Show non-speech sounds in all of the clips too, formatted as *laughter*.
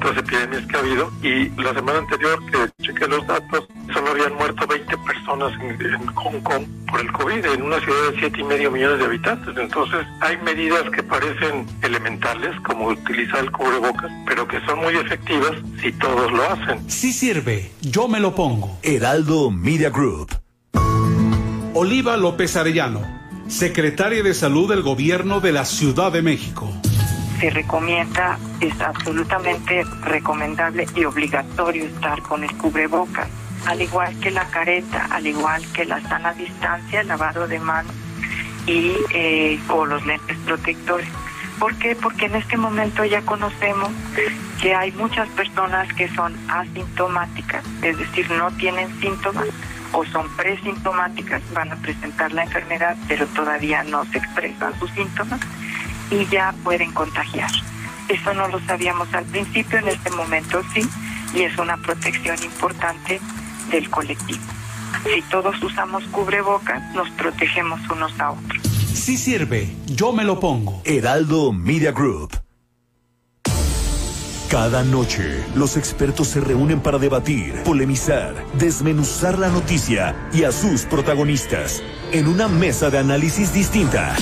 otras epidemias que ha habido. Y la semana anterior que chequé los datos, solo habían muerto 20 personas en, Hong Kong por el COVID, en una ciudad de siete y medio millones de habitantes. Entonces, hay medidas que parecen elementales, como utilizar el cubrebocas, pero que son muy efectivas si todos lo hacen. Sí sirve, yo me lo pongo. Heraldo Media Group. Oliva López Arellano, secretaria de Salud del Gobierno de la Ciudad de México se recomienda, es absolutamente recomendable y obligatorio estar con el cubrebocas, al igual que la careta, al igual que la sana distancia, el lavado de manos y eh, o los lentes protectores. ¿Por qué? Porque en este momento ya conocemos que hay muchas personas que son asintomáticas, es decir, no tienen síntomas o son presintomáticas, van a presentar la enfermedad, pero todavía no se expresan sus síntomas y ya pueden contagiar. Eso no lo sabíamos al principio, en este momento sí, y es una protección importante del colectivo. Si todos usamos cubrebocas, nos protegemos unos a otros. Sí sirve, yo me lo pongo. Heraldo Media Group. Cada noche, los expertos se reúnen para debatir, polemizar, desmenuzar la noticia y a sus protagonistas en una mesa de análisis distinta.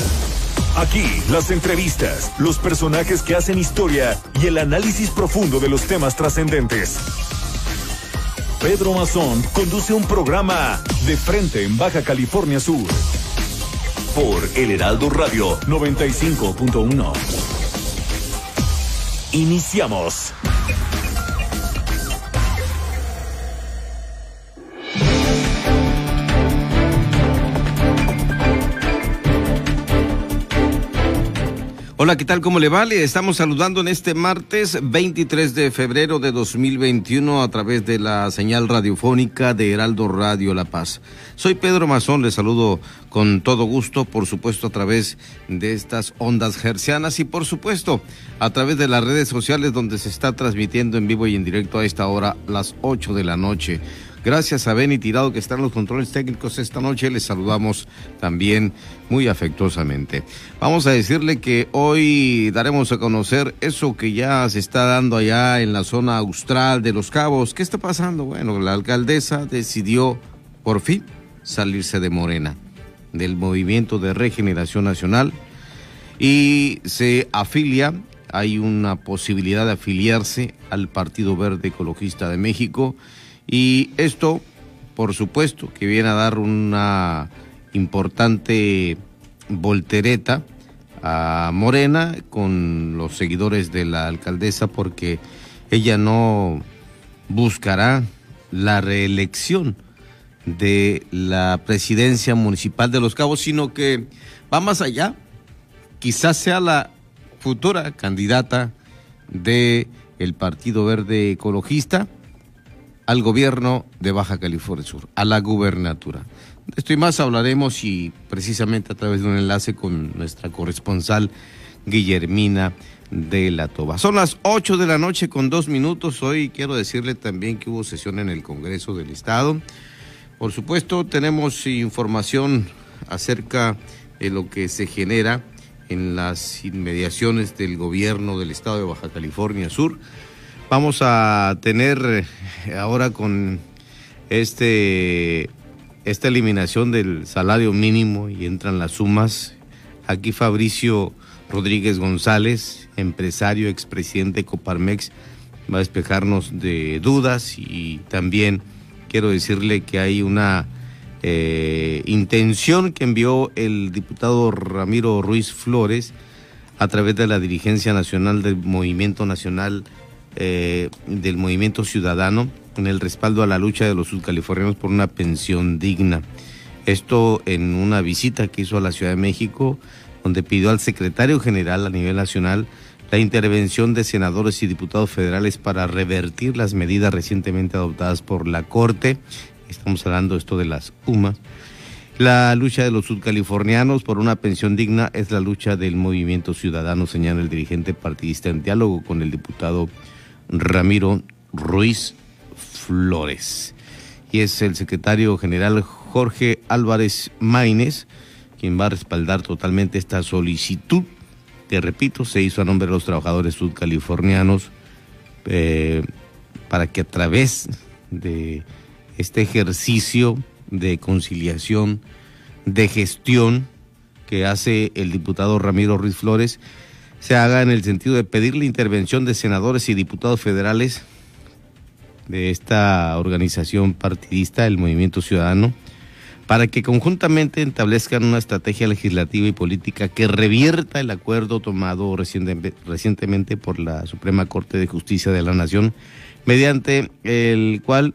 Aquí, las entrevistas, los personajes que hacen historia y el análisis profundo de los temas trascendentes. Pedro Mazón conduce un programa de frente en Baja California Sur. Por El Heraldo Radio 95.1. Iniciamos. Hola, ¿qué tal? ¿Cómo le va? Le estamos saludando en este martes 23 de febrero de 2021 a través de la señal radiofónica de Heraldo Radio La Paz. Soy Pedro Mazón, le saludo con todo gusto, por supuesto a través de estas ondas gercianas y por supuesto a través de las redes sociales donde se está transmitiendo en vivo y en directo a esta hora, las 8 de la noche. Gracias a Benny Tirado que están los controles técnicos esta noche. Les saludamos también muy afectuosamente. Vamos a decirle que hoy daremos a conocer eso que ya se está dando allá en la zona austral de Los Cabos. ¿Qué está pasando? Bueno, la alcaldesa decidió por fin salirse de Morena, del Movimiento de Regeneración Nacional y se afilia hay una posibilidad de afiliarse al Partido Verde Ecologista de México y esto, por supuesto, que viene a dar una importante voltereta a Morena con los seguidores de la alcaldesa porque ella no buscará la reelección de la presidencia municipal de Los Cabos, sino que va más allá. Quizás sea la futura candidata de el Partido Verde Ecologista al gobierno de Baja California Sur, a la gubernatura. Esto y más hablaremos y precisamente a través de un enlace con nuestra corresponsal Guillermina de la Toba. Son las 8 de la noche con dos minutos. Hoy quiero decirle también que hubo sesión en el Congreso del Estado. Por supuesto, tenemos información acerca de lo que se genera en las inmediaciones del gobierno del Estado de Baja California Sur Vamos a tener eh, ahora con este esta eliminación del salario mínimo y entran las sumas. Aquí Fabricio Rodríguez González, empresario, expresidente de Coparmex, va a despejarnos de dudas y también quiero decirle que hay una eh, intención que envió el diputado Ramiro Ruiz Flores a través de la dirigencia nacional del Movimiento Nacional eh, del movimiento ciudadano en el respaldo a la lucha de los subcalifornianos por una pensión digna. Esto en una visita que hizo a la Ciudad de México, donde pidió al secretario general a nivel nacional la intervención de senadores y diputados federales para revertir las medidas recientemente adoptadas por la Corte. Estamos hablando esto de las UMA. La lucha de los subcalifornianos por una pensión digna es la lucha del movimiento ciudadano, señala el dirigente partidista en diálogo con el diputado Ramiro Ruiz Flores. Y es el secretario general Jorge Álvarez Maínez quien va a respaldar totalmente esta solicitud que, repito, se hizo a nombre de los trabajadores sudcalifornianos eh, para que a través de este ejercicio de conciliación, de gestión que hace el diputado Ramiro Ruiz Flores, se haga en el sentido de pedir la intervención de senadores y diputados federales de esta organización partidista, el Movimiento Ciudadano, para que conjuntamente establezcan una estrategia legislativa y política que revierta el acuerdo tomado recientemente por la Suprema Corte de Justicia de la Nación, mediante el cual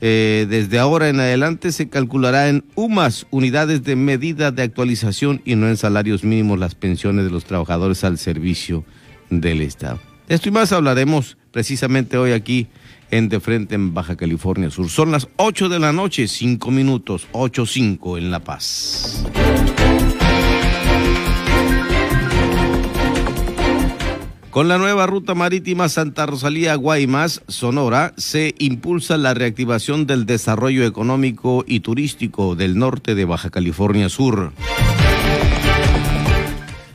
eh, desde ahora en adelante se calculará en UMAS, unidades de medida de actualización y no en salarios mínimos las pensiones de los trabajadores al servicio del Estado. De esto y más hablaremos precisamente hoy aquí en De Frente en Baja California Sur. Son las 8 de la noche, 5 minutos, 8.5 en La Paz. Con la nueva ruta marítima Santa Rosalía Guaymas, Sonora, se impulsa la reactivación del desarrollo económico y turístico del norte de Baja California Sur.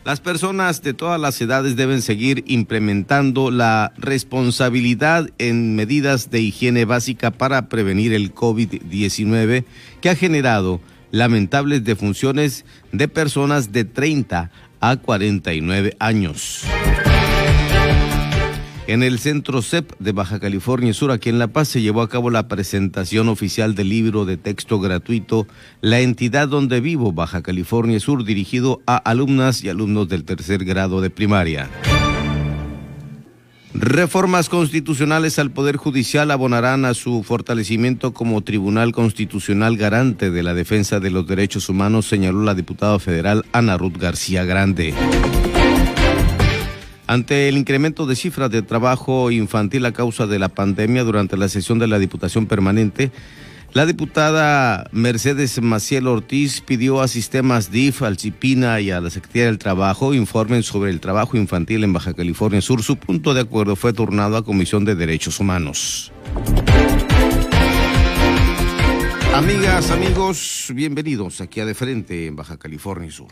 Las personas de todas las edades deben seguir implementando la responsabilidad en medidas de higiene básica para prevenir el COVID-19 que ha generado lamentables defunciones de personas de 30 a 49 años. En el Centro CEP de Baja California Sur, aquí en La Paz, se llevó a cabo la presentación oficial del libro de texto gratuito La entidad donde vivo, Baja California Sur, dirigido a alumnas y alumnos del tercer grado de primaria. Reformas constitucionales al Poder Judicial abonarán a su fortalecimiento como Tribunal Constitucional garante de la defensa de los derechos humanos, señaló la diputada federal Ana Ruth García Grande. Ante el incremento de cifras de trabajo infantil a causa de la pandemia durante la sesión de la Diputación Permanente, la diputada Mercedes Maciel Ortiz pidió a Sistemas DIF, al CIPINA y a la Secretaría del Trabajo informen sobre el trabajo infantil en Baja California Sur. Su punto de acuerdo fue turnado a Comisión de Derechos Humanos. Amigas, amigos, bienvenidos aquí a De Frente en Baja California Sur.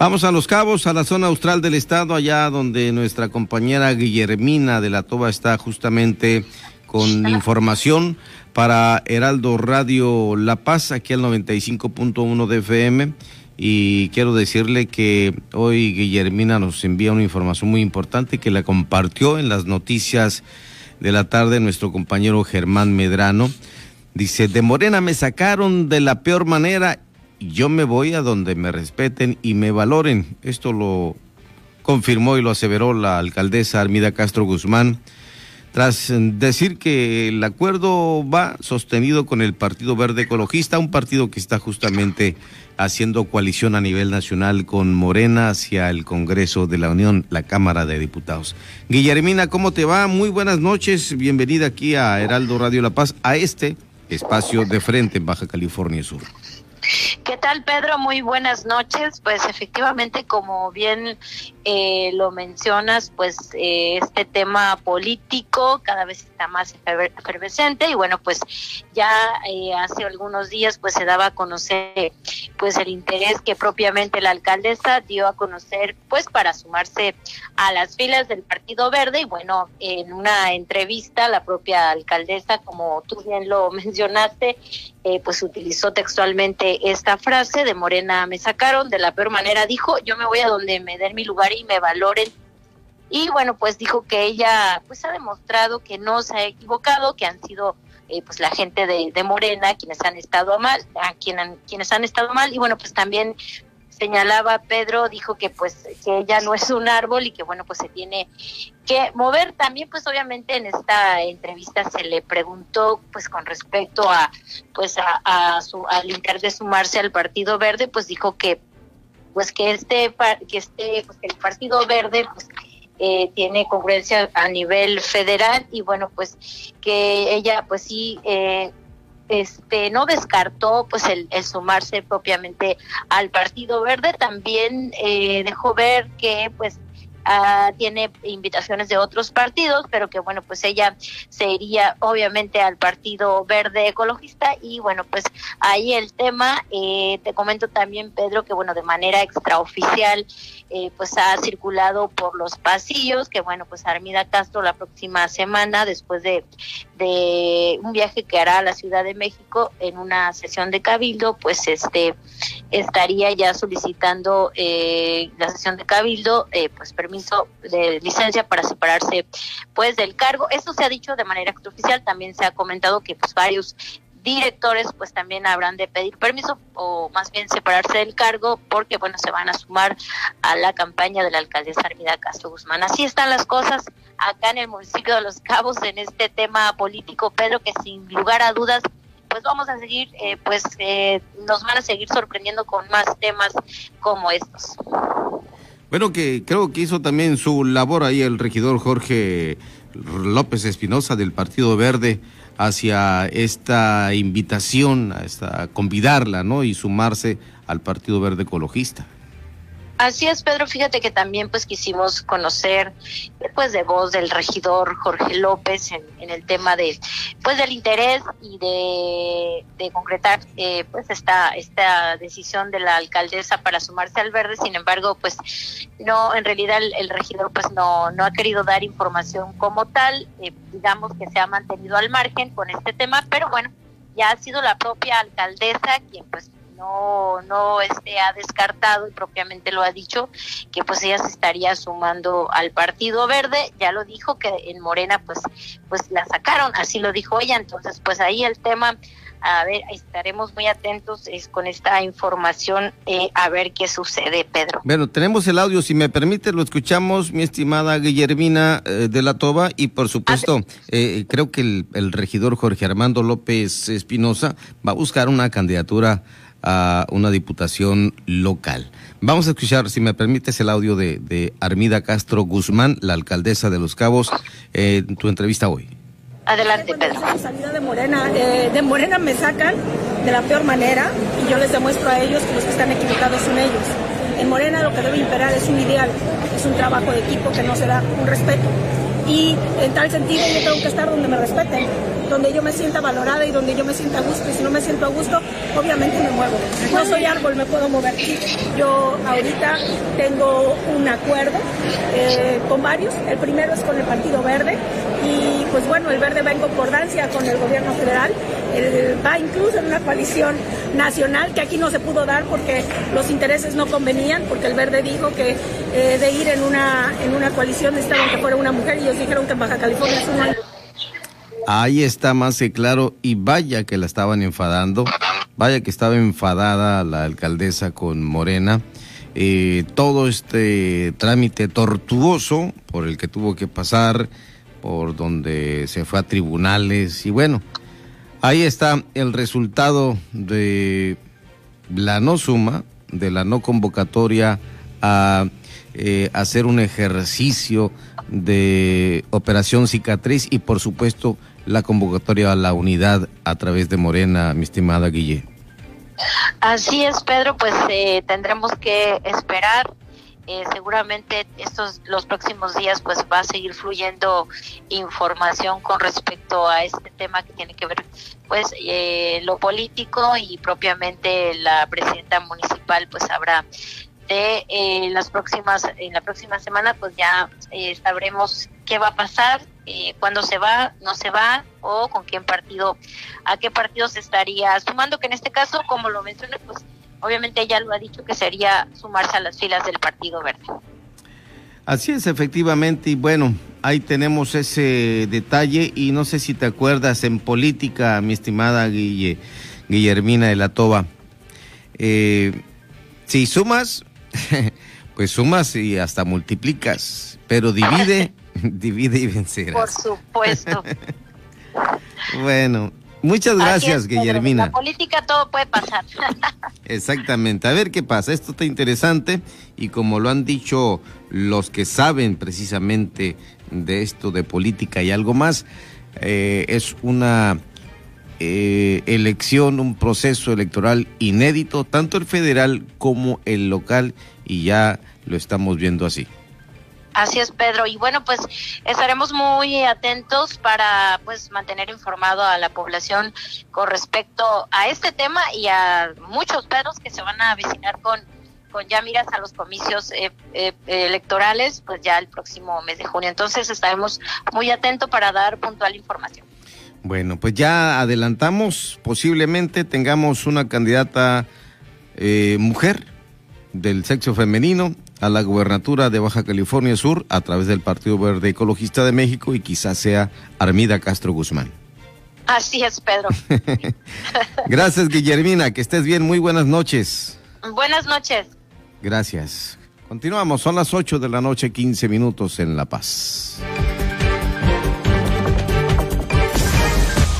Vamos a Los Cabos, a la zona austral del estado, allá donde nuestra compañera Guillermina de la Toba está justamente con información para Heraldo Radio La Paz, aquí al 95.1 de FM. Y quiero decirle que hoy Guillermina nos envía una información muy importante que la compartió en las noticias de la tarde nuestro compañero Germán Medrano. Dice, de Morena me sacaron de la peor manera yo me voy a donde me respeten y me valoren. Esto lo confirmó y lo aseveró la alcaldesa Armida Castro Guzmán, tras decir que el acuerdo va sostenido con el Partido Verde Ecologista, un partido que está justamente haciendo coalición a nivel nacional con Morena hacia el Congreso de la Unión, la Cámara de Diputados. Guillermina, ¿cómo te va? Muy buenas noches, bienvenida aquí a Heraldo Radio La Paz, a este espacio de frente en Baja California Sur. ¿Qué tal, Pedro? Muy buenas noches. Pues efectivamente, como bien eh, lo mencionas, pues eh, este tema político cada vez está más efervescente y bueno, pues ya eh, hace algunos días pues se daba a conocer pues el interés que propiamente la alcaldesa dio a conocer pues para sumarse a las filas del Partido Verde y bueno, en una entrevista la propia alcaldesa, como tú bien lo *laughs* mencionaste, pues utilizó textualmente esta frase de Morena me sacaron de la peor manera, dijo yo me voy a donde me den mi lugar y me valoren. Y bueno, pues dijo que ella pues ha demostrado que no se ha equivocado, que han sido eh, pues la gente de, Morena quienes han estado mal, a quien quienes han estado mal y bueno, pues también señalaba Pedro, dijo que pues que ella no es un árbol y que bueno, pues se tiene que mover. También pues obviamente en esta entrevista se le preguntó pues con respecto a pues a, su al inter de sumarse al Partido Verde, pues dijo que pues que este, que este, pues que el Partido Verde, pues eh, tiene congruencia a nivel federal y bueno pues que ella pues sí eh, este no descartó pues el, sumarse propiamente al Partido Verde. También eh, dejó ver que pues Ah, tiene invitaciones de otros partidos, pero que bueno, pues ella se iría obviamente al Partido Verde Ecologista. Y bueno, pues ahí el tema, eh, te comento también Pedro que bueno, de manera extraoficial eh, pues ha circulado por los pasillos, que bueno, pues Armida Castro la próxima semana, después de, de un viaje que hará a la Ciudad de México en una sesión de cabildo, pues este estaría ya solicitando eh, la sesión de cabildo, pues permiso de licencia para separarse pues del cargo. Esto se ha dicho de manera extraoficial, también se ha comentado que pues varios directores pues también habrán de pedir permiso o más bien separarse del cargo porque bueno se van a sumar a la campaña de la alcaldesa Armida Castro Guzmán. Así están las cosas acá en el municipio de Los Cabos en este tema político, Pedro, que sin lugar a dudas pues vamos a seguir, eh, pues eh, nos van a seguir sorprendiendo con más temas como estos. Bueno, que creo que hizo también su labor ahí el regidor Jorge López Espinosa del Partido Verde hacia esta invitación, a esta convidarla, ¿no? Y sumarse al Partido Verde Ecologista. Así es, Pedro. Fíjate que también pues quisimos conocer pues de voz del regidor Jorge López en, el tema de pues del interés y de, concretar eh, pues esta esta decisión de la alcaldesa para sumarse al verde. Sin embargo, pues no, en realidad el, regidor pues no no ha querido dar información como tal. Eh, digamos que se ha mantenido al margen con este tema, pero bueno, ya ha sido la propia alcaldesa quien pues no, no este, ha descartado y propiamente lo ha dicho, que pues ella se estaría sumando al Partido Verde, ya lo dijo que en Morena pues, pues la sacaron, así lo dijo ella, entonces pues ahí el tema a ver, estaremos muy atentos es, con esta información eh, a ver qué sucede, Pedro. Bueno, tenemos el audio, si me permite, lo escuchamos, mi estimada Guillermina eh, de la Toba, y por supuesto, eh, creo que el, el regidor Jorge Armando López Espinosa va a buscar una candidatura a una diputación local. Vamos a escuchar, si me permites, el audio de, Armida Castro Guzmán, la alcaldesa de Los Cabos, en tu entrevista hoy. Adelante, Pedro. salida de Morena, eh, de Morena me sacan de la peor manera y yo les demuestro a ellos que los que están equivocados son ellos. En Morena lo que debe imperar es un ideal, es un trabajo de equipo que no se da un respeto. Y en tal sentido yo tengo que estar donde me respeten donde yo me sienta valorada y donde yo me sienta a gusto. Y si no me siento a gusto, obviamente me muevo. No soy árbol, me puedo mover. Yo ahorita tengo un acuerdo eh, con varios. El primero es con el Partido Verde y pues bueno, el Verde va en concordancia con el gobierno federal. va incluso en una coalición nacional que aquí no se pudo dar porque los intereses no convenían, porque el Verde dijo que eh, de ir en una, en una coalición necesitaban que fuera una mujer y ellos Ahí está más claro y vaya que la estaban enfadando, vaya que estaba enfadada la alcaldesa con Morena. Eh, todo este trámite tortuoso por el que tuvo que pasar, por donde se fue a tribunales y bueno, ahí está el resultado de la no suma, de la no convocatoria a eh, hacer un ejercicio de operación cicatriz y por supuesto la convocatoria a la unidad a través de Morena, mi estimada Guille. Así es, Pedro, pues eh, tendremos que esperar. Eh, seguramente estos los próximos días pues va a seguir fluyendo información con respecto a este tema que tiene que ver pues eh, lo político y propiamente la presidenta municipal pues habrá de eh, las próximas en la próxima semana pues ya sabremos qué va a pasar eh, cuándo se va, no se va o con quién partido, a qué partido se estaría sumando, que en este caso, como lo mencioné, pues obviamente ella lo ha dicho que sería sumarse a las filas del Partido Verde. Así es, efectivamente, y bueno, ahí tenemos ese detalle y no sé si te acuerdas en política, mi estimada Guille, Guillermina de la Toba, eh, si sumas, *laughs* pues sumas y hasta multiplicas, pero divide *laughs* Divide y vencerás. Por supuesto. *laughs* bueno, Muchas gracias, Guillermina. En la política todo puede pasar. Exactamente. A ver qué pasa. Esto está interesante y como lo han dicho los que saben precisamente de esto de política y algo más, eh, es una eh, elección, un proceso electoral inédito, tanto el federal como el local, y ya lo estamos viendo así. Así es, Pedro. Y bueno, pues estaremos muy atentos para pues mantener informado a la población con respecto a este tema y a muchos perros que se van a avicinar con con ya miras a los comicios eh, eh, electorales, pues ya el próximo mes de junio. Entonces estaremos muy atentos para dar puntual información. Bueno, pues ya adelantamos, posiblemente tengamos una candidata eh, mujer del sexo femenino a la gubernatura de Baja California Sur a través del Partido Verde Ecologista de México y quizás sea Armida Castro Guzmán. Así es, Pedro. *laughs* Gracias, Guillermina. Que estés bien. Muy buenas noches. Buenas noches. Gracias. Continuamos. Son las 8 de la noche, 15 minutos en La Paz.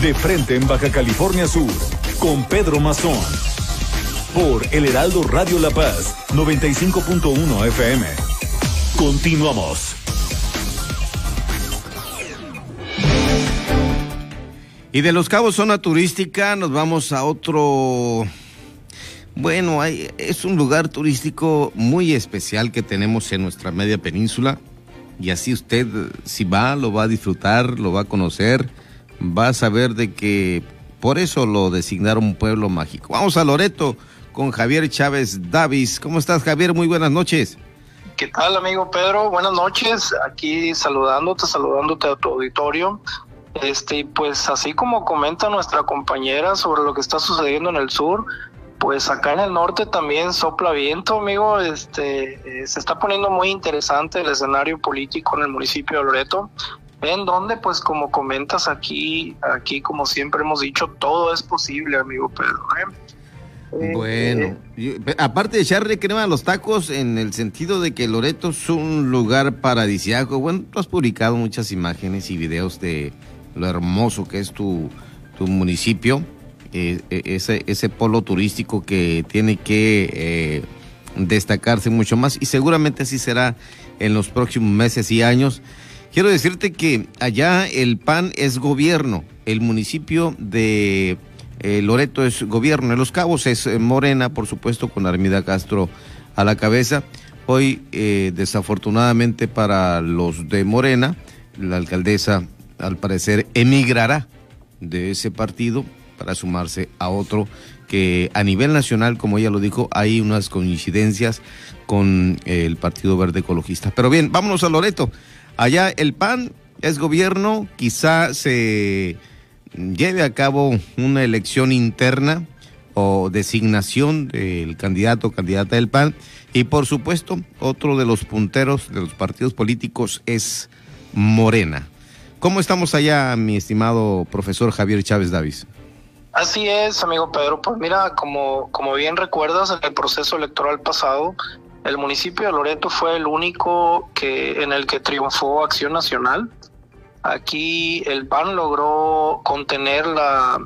de frente en Baja California Sur, con Pedro Mazón. Por El Heraldo Radio La Paz, 95.1 FM. Continuamos. Y de Los Cabos, zona turística, nos vamos a otro... Bueno, es un lugar turístico muy especial que tenemos en nuestra media península. Y así usted, si va, lo va a disfrutar, lo va a conocer va a saber de que por eso lo designaron un pueblo mágico. Vamos a Loreto con Javier Chávez Davis. ¿Cómo estás, Javier? Muy buenas noches. ¿Qué tal, amigo Pedro? Buenas noches. Aquí saludándote, saludándote a tu auditorio. Este, pues así como comenta nuestra compañera sobre lo que está sucediendo en el sur, pues acá en el norte también sopla viento, amigo. Este, eh, se está poniendo muy interesante el escenario político en el municipio de Loreto en donde pues como comentas aquí, aquí como siempre hemos dicho, todo es posible, amigo Pedro. ¿eh? Eh, bueno, eh, aparte de echarle crema a los tacos en el sentido de que Loreto es un lugar paradisiaco, bueno, tú has publicado muchas imágenes y videos de lo hermoso que es tu, tu municipio, ese, ese polo turístico que tiene que destacarse mucho más y seguramente así será en los próximos meses y años. Quiero decirte que allá el PAN es gobierno, el municipio de eh, Loreto es gobierno, en Los Cabos es eh, Morena, por supuesto, con Armida Castro a la cabeza. Hoy, eh, desafortunadamente para los de Morena, la alcaldesa al parecer emigrará de ese partido para sumarse a otro que a nivel nacional, como ella lo dijo, hay unas coincidencias con el Partido Verde Ecologista. Pero bien, vámonos a Loreto. Allá el PAN es gobierno, quizá se lleve a cabo una elección interna o designación del candidato o candidata del PAN. Y por supuesto, otro de los punteros de los partidos políticos es Morena. ¿Cómo estamos allá, mi estimado profesor Javier Chávez Davis? Así es, amigo Pedro. Pues mira, como, como bien recuerdas, en el proceso electoral pasado, el municipio de Loreto fue el único que en el que triunfó Acción Nacional. Aquí el PAN logró contener la,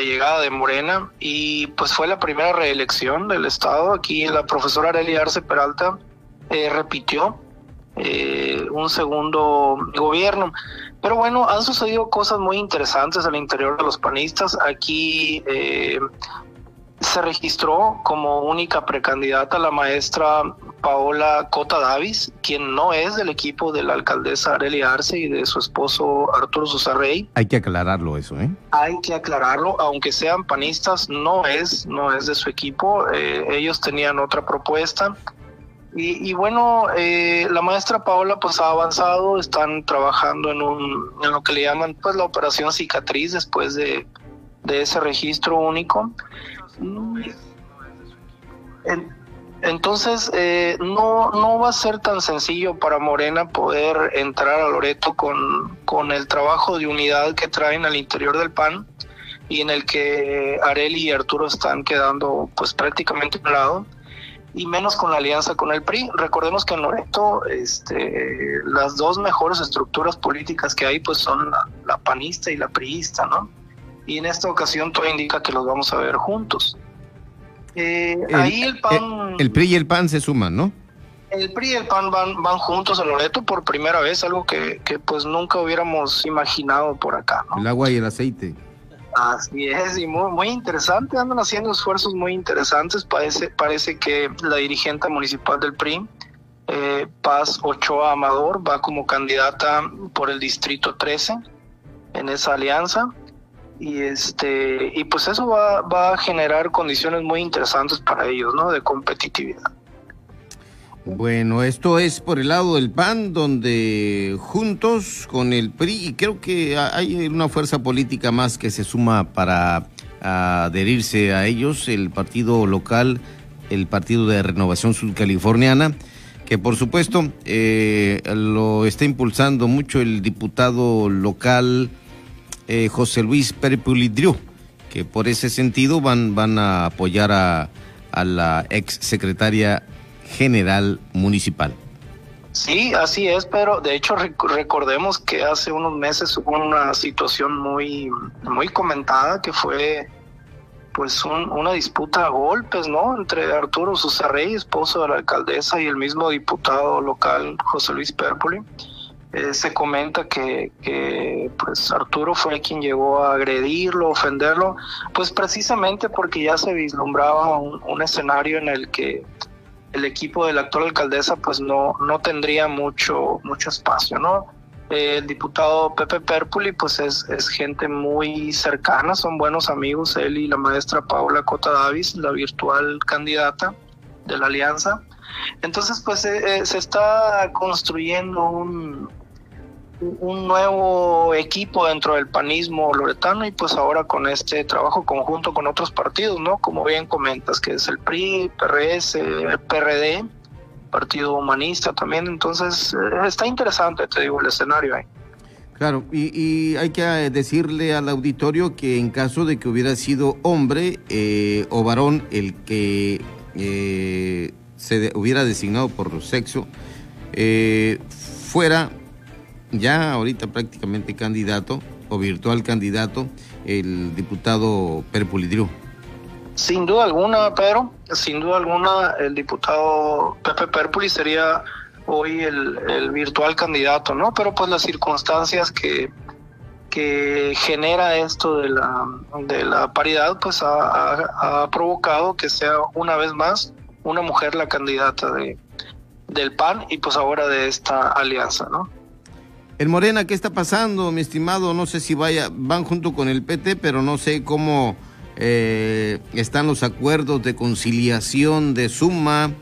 llegada de Morena y pues fue la primera reelección del Estado. Aquí la profesora Arely Arce Peralta eh, repitió eh, un segundo gobierno. Pero bueno, han sucedido cosas muy interesantes al interior de los panistas. Aquí eh, se registró como única precandidata la maestra Paola Cota Davis, quien no es del equipo de la alcaldesa Arelia Arce y de su esposo Arturo Susarrey. Hay que aclararlo eso, ¿eh? Hay que aclararlo, aunque sean panistas, no es, no es de su equipo. Eh, ellos tenían otra propuesta. Y, bueno, eh, la maestra Paola pues ha avanzado, están trabajando en, un, en lo que le llaman pues la operación cicatriz después de de ese registro único. Entonces, eh, no, no va a ser tan sencillo para Morena poder entrar a Loreto con, con el trabajo de unidad que traen al interior del PAN y en el que Areli y Arturo están quedando pues prácticamente a un lado y menos con la alianza con el PRI. Recordemos que en Loreto este, las dos mejores estructuras políticas que hay pues son la, panista y la priista, ¿no? Y en esta ocasión todo indica que los vamos a ver juntos. Eh, ahí el PAN... El, PRI y el PAN se suman, ¿no? El PRI y el PAN van, van juntos en Loreto por primera vez, algo que, que pues nunca hubiéramos imaginado por acá, ¿no? El agua y el aceite. Así es, y muy, muy interesante, andan haciendo esfuerzos muy interesantes. Parece, parece que la dirigente municipal del PRI, eh, Paz Ochoa Amador, va como candidata por el distrito 13 en esa alianza. Y este, y pues eso va, va a generar condiciones muy interesantes para ellos, ¿no? De competitividad. Bueno, esto es por el lado del PAN, donde juntos con el PRI, y creo que hay una fuerza política más que se suma para adherirse a ellos, el partido local, el Partido de Renovación Sudcaliforniana, que por supuesto eh, lo está impulsando mucho el diputado local eh, José Luis Perpulidriu, que por ese sentido van, van a apoyar a, a la ex secretaria general municipal. Sí, así es, pero de hecho recordemos que hace unos meses hubo una situación muy, muy comentada que fue pues una disputa a golpes, ¿no? Entre Arturo Susarrey, esposo de la alcaldesa, y el mismo diputado local José Luis Pérpoli. Eh, se comenta que, que, pues Arturo fue quien llegó a agredirlo, ofenderlo, pues precisamente porque ya se vislumbraba un escenario en el que el equipo de la actual alcaldesa pues no, no tendría mucho, mucho espacio, ¿no? el diputado Pepe Perpuli pues es, es, gente muy cercana, son buenos amigos, él y la maestra Paula Cota Davis, la virtual candidata de la alianza. Entonces pues eh, eh, se está construyendo un, un nuevo equipo dentro del panismo loretano y pues ahora con este trabajo conjunto con otros partidos, ¿no? Como bien comentas, que es el PRI, PRS, el PRD, Partido Humanista también, entonces eh, está interesante, te digo, el escenario ahí. Claro, y, hay que eh, decirle al auditorio que en caso de que hubiera sido hombre eh, o varón el que se hubiera designado por sexo, fuera ya ahorita prácticamente candidato o virtual candidato, el diputado Perpulidriu. Sin duda alguna, pero sin duda alguna el diputado Pepe Perpuli sería hoy el, virtual candidato, ¿no? Pero pues las circunstancias que, que genera esto de la, de la paridad, pues ha, ha, provocado que sea una vez más una mujer la candidata de, del PAN y pues ahora de esta alianza, ¿no? En Morena, ¿qué está pasando, mi estimado? No sé si vaya, van junto con el PT, pero no sé cómo eh, están los acuerdos de conciliación de suma,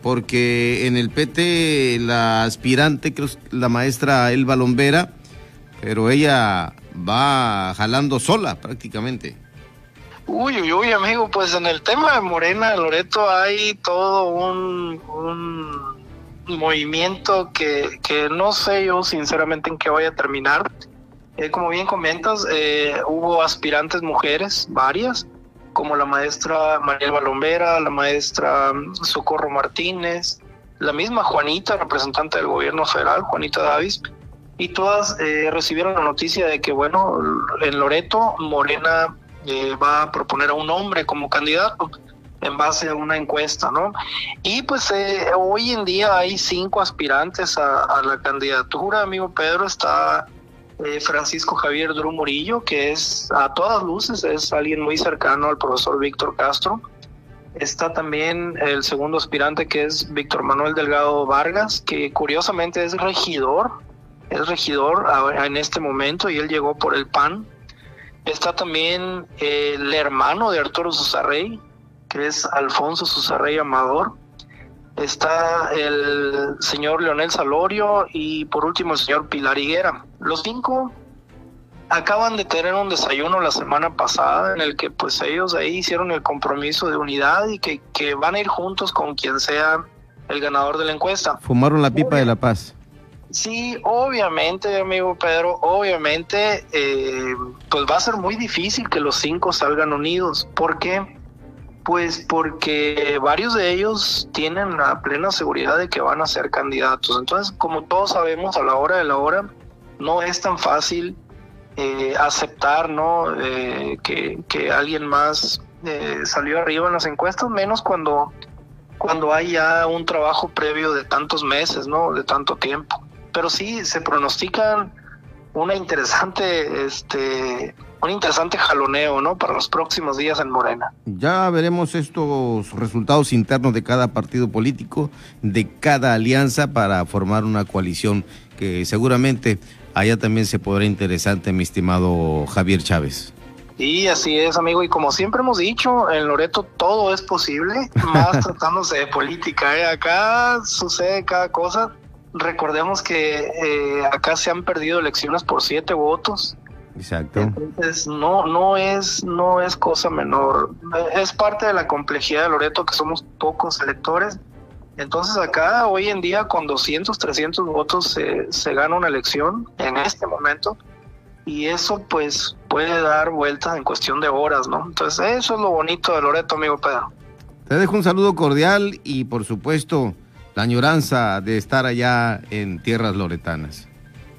porque en el PT la aspirante, la maestra Elba Lombera, pero ella va jalando sola prácticamente. Uy, uy, uy, amigo, pues en el tema de Morena, Loreto, hay todo un movimiento que, que no sé yo sinceramente en qué vaya a terminar. Eh, como bien comentas, eh, hubo aspirantes mujeres, varias, como la maestra María Balombera, la maestra mm, Socorro Martínez, la misma Juanita, representante del gobierno federal, Juanita Davis, y todas eh, recibieron la noticia de que, bueno, en Loreto, Morena va a proponer a un hombre como candidato en base a una encuesta, ¿no? Y pues eh, hoy en día hay cinco aspirantes a, la candidatura, amigo Pedro, está eh, Francisco Javier Dru Murillo, que es a todas luces, es alguien muy cercano al profesor Víctor Castro. Está también el segundo aspirante que es Víctor Manuel Delgado Vargas, que curiosamente es regidor, es regidor en este momento y él llegó por el PAN. Está también el hermano de Arturo Susarrey, que es Alfonso Susarrey Amador. Está el señor Leonel Salorio y por último el señor Pilar Higuera. Los cinco acaban de tener un desayuno la semana pasada en el que pues ellos ahí hicieron el compromiso de unidad y que, que van a ir juntos con quien sea el ganador de la encuesta. Fumaron la pipa de la paz. Sí, obviamente, amigo Pedro, obviamente, eh, pues va a ser muy difícil que los cinco salgan unidos. ¿Por qué? Pues porque varios de ellos tienen la plena seguridad de que van a ser candidatos. Entonces, como todos sabemos, a la hora de la hora, no es tan fácil eh, aceptar ¿no? Eh, que, alguien más eh, salió arriba en las encuestas, menos cuando, cuando hay ya un trabajo previo de tantos meses, ¿no? de tanto tiempo pero sí se pronostican una interesante, este, un interesante jaloneo, ¿no? Para los próximos días en Morena. Ya veremos estos resultados internos de cada partido político, de cada alianza para formar una coalición que seguramente allá también se podrá interesante, mi estimado Javier Chávez. Sí, así es, amigo. Y como siempre hemos dicho, en Loreto todo es posible, más *laughs* tratándose de política. ¿eh? Acá sucede cada cosa recordemos que eh, acá se han perdido elecciones por siete votos. Exacto. Entonces no no es no es cosa menor. Es parte de la complejidad de Loreto que somos pocos electores. Entonces acá hoy en día con 200, 300 votos se, se gana una elección en este momento y eso pues puede dar vueltas en cuestión de horas, ¿no? Entonces eso es lo bonito de Loreto, amigo Pedro. Te dejo un saludo cordial y por supuesto la añoranza de estar allá en tierras loretanas.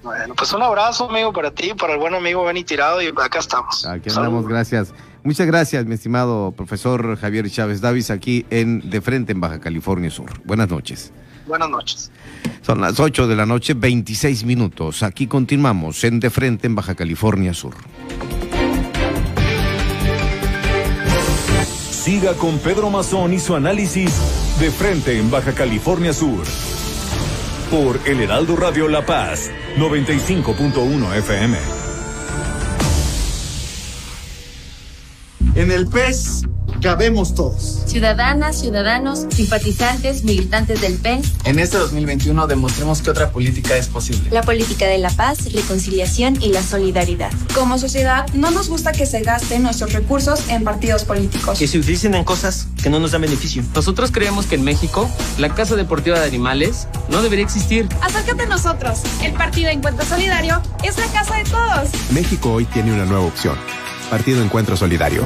Bueno, pues un abrazo, amigo, para ti, para el buen amigo Benny Tirado, y acá estamos. Aquí andamos, gracias. Muchas gracias, mi estimado profesor Javier Chávez Davis, aquí en De Frente, en Baja California Sur. Buenas noches. Buenas noches. Son las 8 de la noche, 26 minutos. Aquí continuamos en De Frente, en Baja California Sur. Siga con Pedro Mazón y su análisis de frente en Baja California Sur. Por El Heraldo Radio La Paz, 95.1 FM. En el PES cabemos todos. Ciudadanas, ciudadanos, simpatizantes, militantes del PES. En este 2021 demostremos que otra política es posible. La política de la paz, reconciliación y la solidaridad. Como sociedad, no nos gusta que se gasten nuestros recursos en partidos políticos. Que se utilicen en cosas que no nos dan beneficio. Nosotros creemos que en México, la Casa Deportiva de Animales no debería existir. Acércate a nosotros. El Partido Encuentro Solidario es la casa de todos. México hoy tiene una nueva opción. Partido Encuentro Solidario.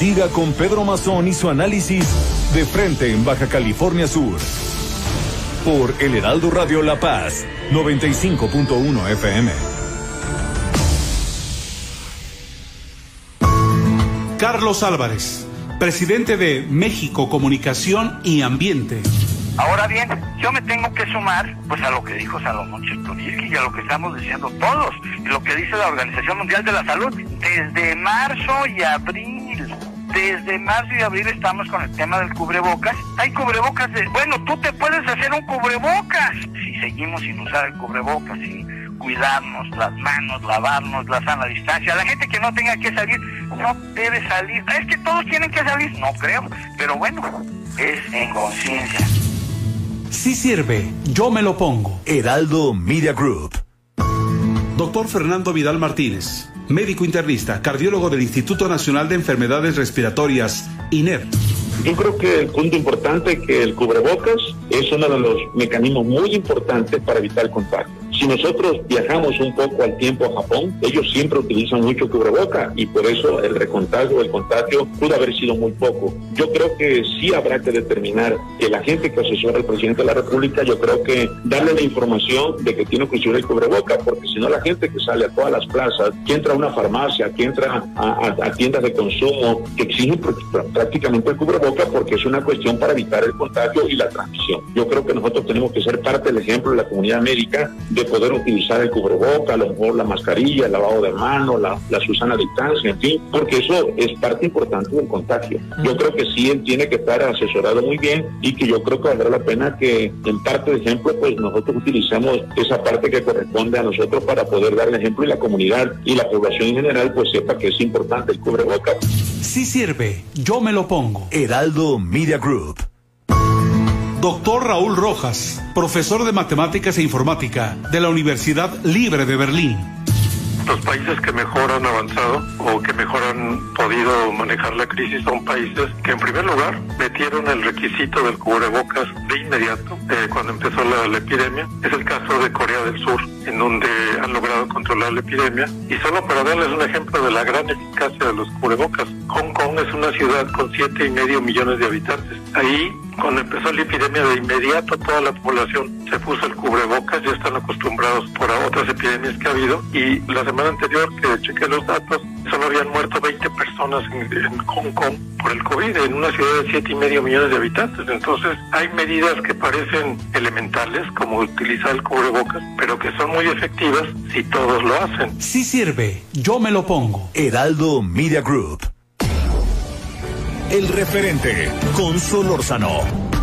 Siga con Pedro Mazón y su análisis de frente en Baja California Sur. Por El Heraldo Radio La Paz, 95.1 FM. Carlos Álvarez, presidente de México Comunicación y Ambiente. Ahora bien, yo me tengo que sumar pues a lo que dijo Salomón Chertorivsky y a lo que estamos diciendo todos, y lo que dice la Organización Mundial de la Salud. Desde marzo y abril desde marzo y abril estamos con el tema del cubrebocas. Hay cubrebocas de, bueno, tú te puedes hacer un cubrebocas. Si seguimos sin usar el cubrebocas, sin cuidarnos las manos, lavarnos, la sana distancia. La gente que no tenga que salir, no debe salir. Es que todos tienen que salir, no creo. Pero bueno, es en conciencia. Sí sirve, yo me lo pongo. Heraldo Media Group. Doctor Fernando Vidal Martínez médico internista, cardiólogo del Instituto Nacional de Enfermedades Respiratorias, INER. Yo creo que el punto importante es que el cubrebocas es uno de los mecanismos muy importantes para evitar el contagio. Si nosotros viajamos un poco al tiempo a Japón, ellos siempre utilizan mucho cubreboca y por eso el recontagio, el contagio pudo haber sido muy poco. Yo creo que sí habrá que determinar que la gente que asesora al presidente de la República, yo creo que darle la información de que tiene que usar el cubreboca, porque si no la gente que sale a todas las plazas, que entra a una farmacia, que entra a, tiendas de consumo, que exigen prácticamente el cubreboca porque es una cuestión para evitar el contagio y la transmisión. Yo creo que nosotros tenemos que ser parte del ejemplo de la comunidad médica de poder utilizar el cubreboca, a lo mejor la mascarilla, el lavado de manos, la, la Susana distancia, en fin, porque eso es parte importante del contagio. Yo creo que sí él tiene que estar asesorado muy bien y que yo creo que valdrá la pena que en parte de ejemplo pues nosotros utilicemos esa parte que corresponde a nosotros para poder dar el ejemplo y la comunidad y la población en general pues sepa que es importante el cubreboca. Sí sirve, yo me lo pongo. Heraldo Media Group. Doctor Raúl Rojas, profesor de matemáticas e informática de la Universidad Libre de Berlín los países que mejor han avanzado o que mejor han podido manejar la crisis son países que en primer lugar metieron el requisito del cubrebocas de inmediato eh, cuando empezó la, epidemia. Es el caso de Corea del Sur, en donde han logrado controlar la epidemia. Y solo para darles un ejemplo de la gran eficacia de los cubrebocas, Hong Kong es una ciudad con siete y medio millones de habitantes. Ahí cuando empezó la epidemia de inmediato toda la población se puso el cubrebocas, ya están acostumbrados por otras epidemias que ha habido y la semana anterior que chequé los datos solo habían muerto 20 personas en, Hong Kong por el COVID en una ciudad de siete y medio millones de habitantes. Entonces hay medidas que parecen elementales como utilizar el cubrebocas, pero que son muy efectivas si todos lo hacen. Sí sirve, yo me lo pongo. Heraldo Media Group. El referente con Solórzano.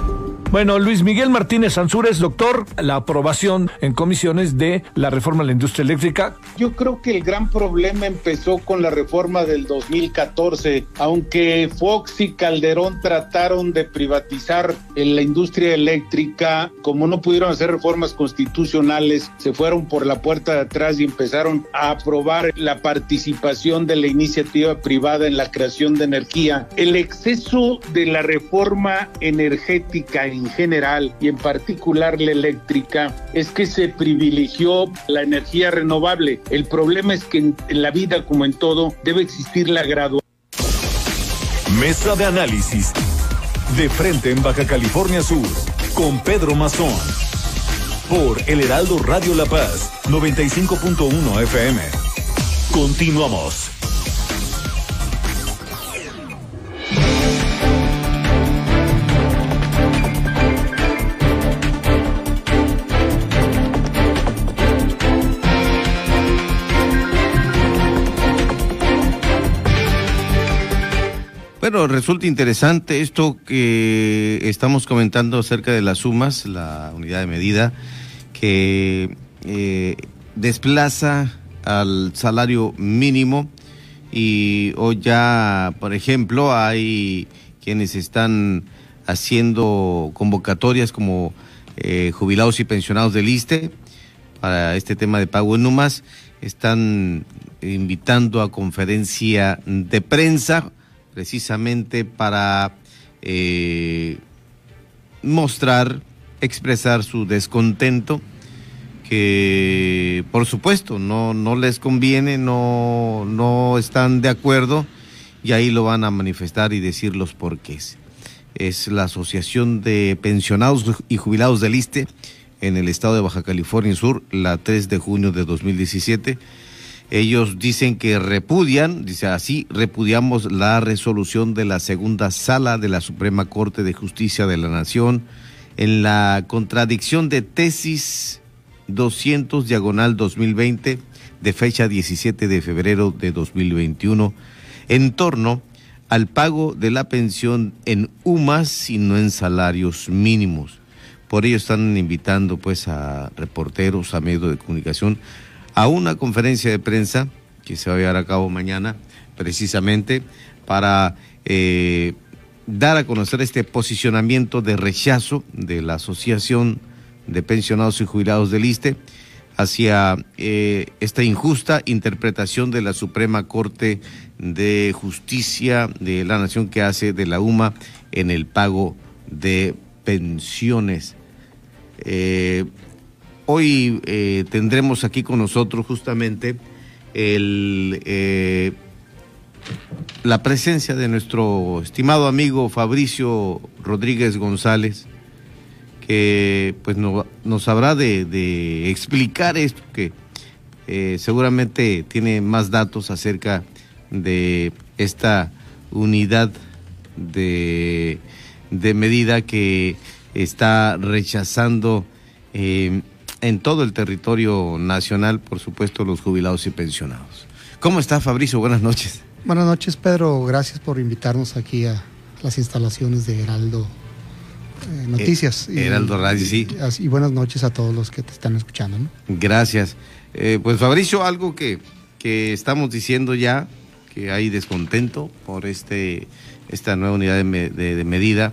Bueno, Luis Miguel Martínez Ansúrez, doctor, la aprobación en comisiones de la reforma a la industria eléctrica. Yo creo que el gran problema empezó con la reforma del 2014, aunque Fox y Calderón trataron de privatizar la industria eléctrica, como no pudieron hacer reformas constitucionales, se fueron por la puerta de atrás y empezaron a aprobar la participación de la iniciativa privada en la creación de energía. El exceso de la reforma energética en general y en particular la eléctrica es que se privilegió la energía renovable. El problema es que en, la vida, como en todo, debe existir la graduación. Mesa de análisis. De frente en Baja California Sur, con Pedro Mazón. Por El Heraldo Radio La Paz, 95.1 FM. Continuamos. Bueno, resulta interesante esto que estamos comentando acerca de las sumas, la unidad de medida, que eh, desplaza al salario mínimo y hoy ya, por ejemplo, hay quienes están haciendo convocatorias como eh, jubilados y pensionados del ISTE para este tema de pago en UMAS, están invitando a conferencia de prensa precisamente para eh, mostrar, expresar su descontento, que por supuesto no, no les conviene, no, no están de acuerdo y ahí lo van a manifestar y decir los porqués. Es la Asociación de Pensionados y Jubilados del ISTE en el estado de Baja California Sur, la 3 de junio de 2017 ellos dicen que repudian, dice así, repudiamos la resolución de la segunda sala de la Suprema Corte de Justicia de la Nación en la contradicción de tesis 200 diagonal 2020 de fecha 17 de febrero de 2021 en torno al pago de la pensión en UMAS y no en salarios mínimos. Por ello están invitando pues a reporteros, a medios de comunicación a una conferencia de prensa que se va a llevar a cabo mañana, precisamente para eh, dar a conocer este posicionamiento de rechazo de la Asociación de Pensionados y Jubilados del ISTE hacia eh, esta injusta interpretación de la Suprema Corte de Justicia de la Nación que hace de la UMA en el pago de pensiones. Eh, hoy eh, tendremos aquí con nosotros justamente eh, la presencia de nuestro estimado amigo Fabricio Rodríguez González, que pues no, nos habrá de, explicar esto, que eh, seguramente tiene más datos acerca de esta unidad de, de medida que está rechazando en todo el territorio nacional, por supuesto, los jubilados y pensionados. ¿Cómo está Fabricio? Buenas noches. Buenas noches, Pedro. Gracias por invitarnos aquí a las instalaciones de Heraldo eh, Noticias. Eh, Heraldo Radio, sí. Y, y, buenas noches a todos los que te están escuchando. ¿no? Gracias. Eh, pues Fabricio, algo que, que estamos diciendo ya, que hay descontento por este esta nueva unidad de, de medida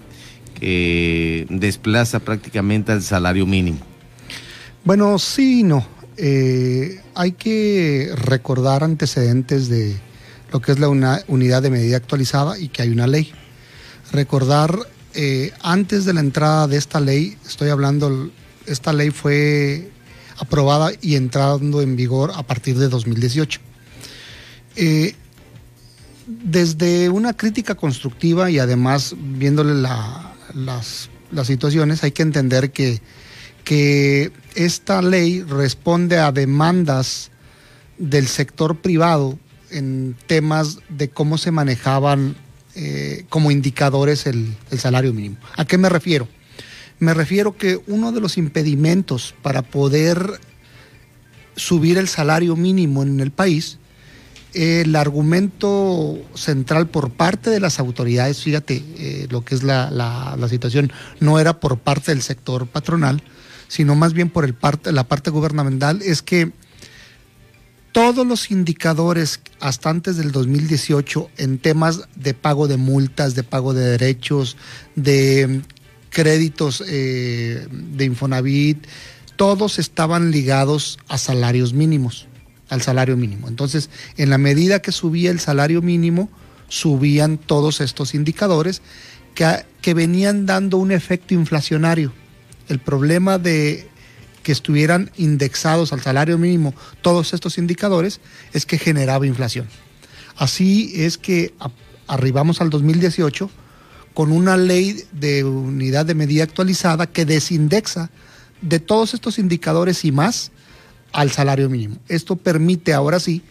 que desplaza prácticamente al salario mínimo. Bueno, sí y no. Eh, hay que recordar antecedentes de lo que es la unidad de medida actualizada y que hay una ley. Recordar, eh, antes de la entrada de esta ley, estoy hablando, esta ley fue aprobada y entrando en vigor a partir de 2018. Eh, desde una crítica constructiva y además viéndole la, las, las, situaciones, hay que entender que, que esta ley responde a demandas del sector privado en temas de cómo se manejaban eh, como indicadores el, salario mínimo. ¿A qué me refiero? Me refiero que uno de los impedimentos para poder subir el salario mínimo en el país, el argumento central por parte de las autoridades, fíjate eh, lo que es la, la, situación, no era por parte del sector patronal, sino más bien por el parte, la parte gubernamental, es que todos los indicadores hasta antes del 2018 en temas de pago de multas, de pago de derechos, de créditos eh, de Infonavit, todos estaban ligados a salarios mínimos, al salario mínimo. Entonces, en la medida que subía el salario mínimo, subían todos estos indicadores que, que venían dando un efecto inflacionario. El problema de que estuvieran indexados al salario mínimo todos estos indicadores es que generaba inflación. Así es que arribamos al 2018 con una ley de unidad de medida actualizada que desindexa de todos estos indicadores y más al salario mínimo. Esto permite ahora sí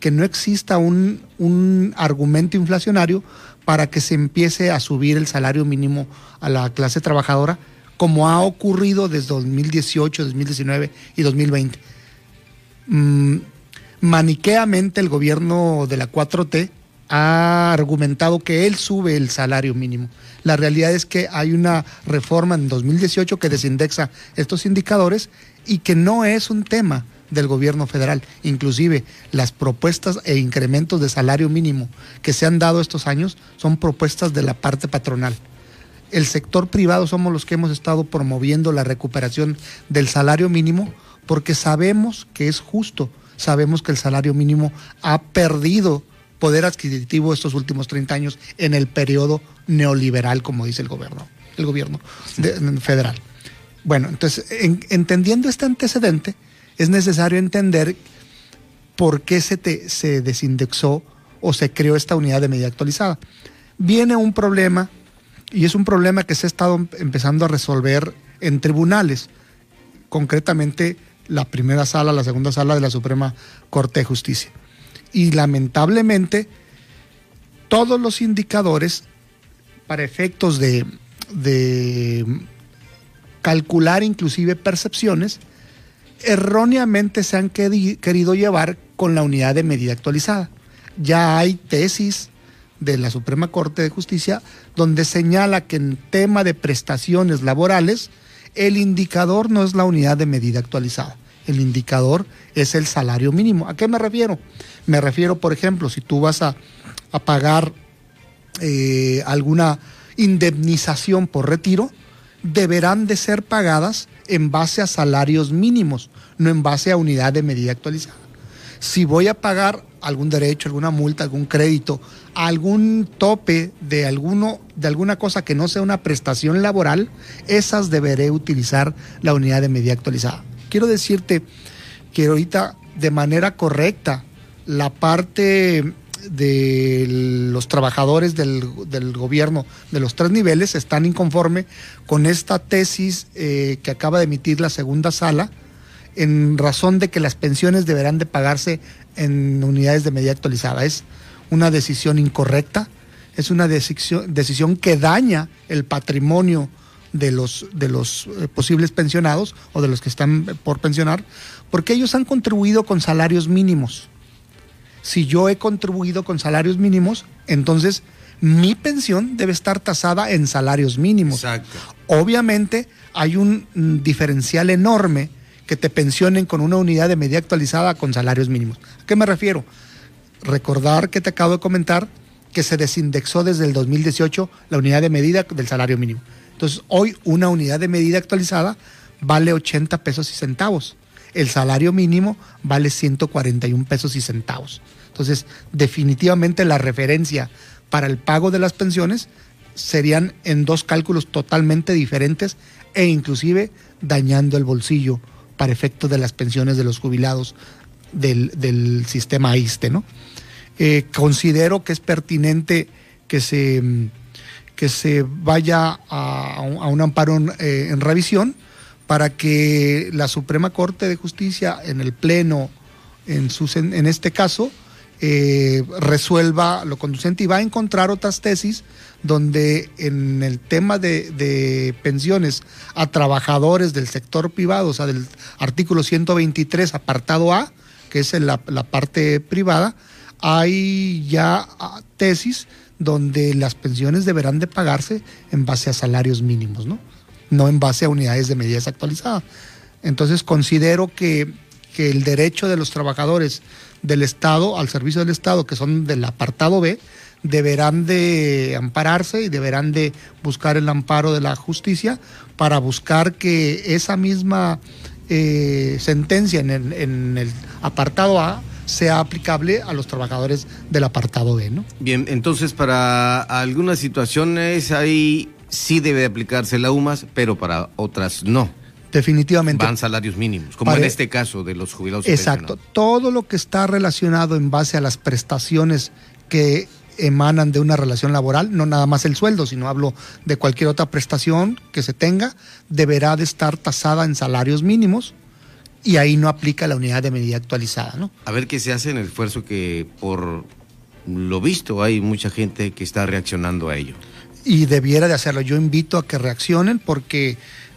que no exista un, un argumento inflacionario para que se empiece a subir el salario mínimo a la clase trabajadora como ha ocurrido desde 2018, 2019 y 2020. Mm, maniqueamente el gobierno de la 4T ha argumentado que él sube el salario mínimo. La realidad es que hay una reforma en 2018 que desindexa estos indicadores y que no es un tema del gobierno federal. Inclusive las propuestas e incrementos de salario mínimo que se han dado estos años son propuestas de la parte patronal el sector privado somos los que hemos estado promoviendo la recuperación del salario mínimo porque sabemos que es justo, sabemos que el salario mínimo ha perdido poder adquisitivo estos últimos 30 años en el periodo neoliberal, como dice el gobierno, el gobierno de, federal. Bueno, entonces, en, entendiendo este antecedente, es necesario entender por qué se, te, se desindexó o se creó esta unidad de medida actualizada. Viene un problema y es un problema que se ha estado empezando a resolver en tribunales, concretamente la primera sala, la segunda sala de la Suprema Corte de Justicia. Y lamentablemente, todos los indicadores, para efectos de, de calcular inclusive percepciones, erróneamente se han querido llevar con la unidad de medida actualizada. Ya hay tesis de la Suprema Corte de Justicia, donde señala que en tema de prestaciones laborales, el indicador no es la unidad de medida actualizada. El indicador es el salario mínimo. ¿A qué me refiero? Me refiero, por ejemplo, si tú vas a, a pagar eh, alguna indemnización por retiro, deberán de ser pagadas en base a salarios mínimos, no en base a unidad de medida actualizada. Si voy a pagar algún derecho, alguna multa, algún crédito, algún tope de alguno de alguna cosa que no sea una prestación laboral, esas deberé utilizar la unidad de medida actualizada. quiero decirte que ahorita de manera correcta la parte de los trabajadores del, gobierno de los tres niveles están inconforme con esta tesis eh, que acaba de emitir la segunda sala en razón de que las pensiones deberán de pagarse en unidades de medida actualizada. Es una decisión incorrecta, es una decisión, decisión que daña el patrimonio de los, de los eh, posibles pensionados o de los que están por pensionar, porque ellos han contribuido con salarios mínimos. Si yo he contribuido con salarios mínimos, entonces mi pensión debe estar tasada en salarios mínimos. Exacto. Obviamente hay un mm, diferencial enorme que te pensionen con una unidad de medida actualizada con salarios mínimos. ¿A qué me refiero? Recordar que te acabo de comentar que se desindexó desde el 2018 la unidad de medida del salario mínimo. Entonces, hoy una unidad de medida actualizada vale 80 pesos y centavos. El salario mínimo vale 141 pesos y centavos. Entonces, definitivamente la referencia para el pago de las pensiones serían en dos cálculos totalmente diferentes e inclusive dañando el bolsillo para efectos de las pensiones de los jubilados del, sistema AISTE, ¿no? Eh, considero que es pertinente que se que se vaya a, un amparo eh, en, revisión para que la Suprema Corte de Justicia en el Pleno, en, en este caso, eh, resuelva lo conducente y va a encontrar otras tesis donde en el tema de, pensiones a trabajadores del sector privado, o sea, del artículo 123, apartado A, que es la, la parte privada, hay ya ah, tesis donde las pensiones deberán de pagarse en base a salarios mínimos, ¿no? No en base a unidades de medidas actualizadas. Entonces considero que, que el derecho de los trabajadores del Estado al servicio del Estado, que son del apartado B, deberán de ampararse y deberán de buscar el amparo de la justicia para buscar que esa misma eh, sentencia en el, en el apartado A sea aplicable a los trabajadores del apartado B, ¿no? Bien, entonces para algunas situaciones ahí sí debe aplicarse la UMAS, pero para otras no. Definitivamente. Van salarios mínimos, como en este caso de los jubilados. Exacto. Todo lo que está relacionado en base a las prestaciones que emanan de una relación laboral, no nada más el sueldo, sino hablo de cualquier otra prestación que se tenga, deberá de estar tasada en salarios mínimos y ahí no aplica la unidad de medida actualizada, ¿no? A ver qué se hace en el esfuerzo que por lo visto hay mucha gente que está reaccionando a ello. Y debiera de hacerlo. Yo invito a que reaccionen porque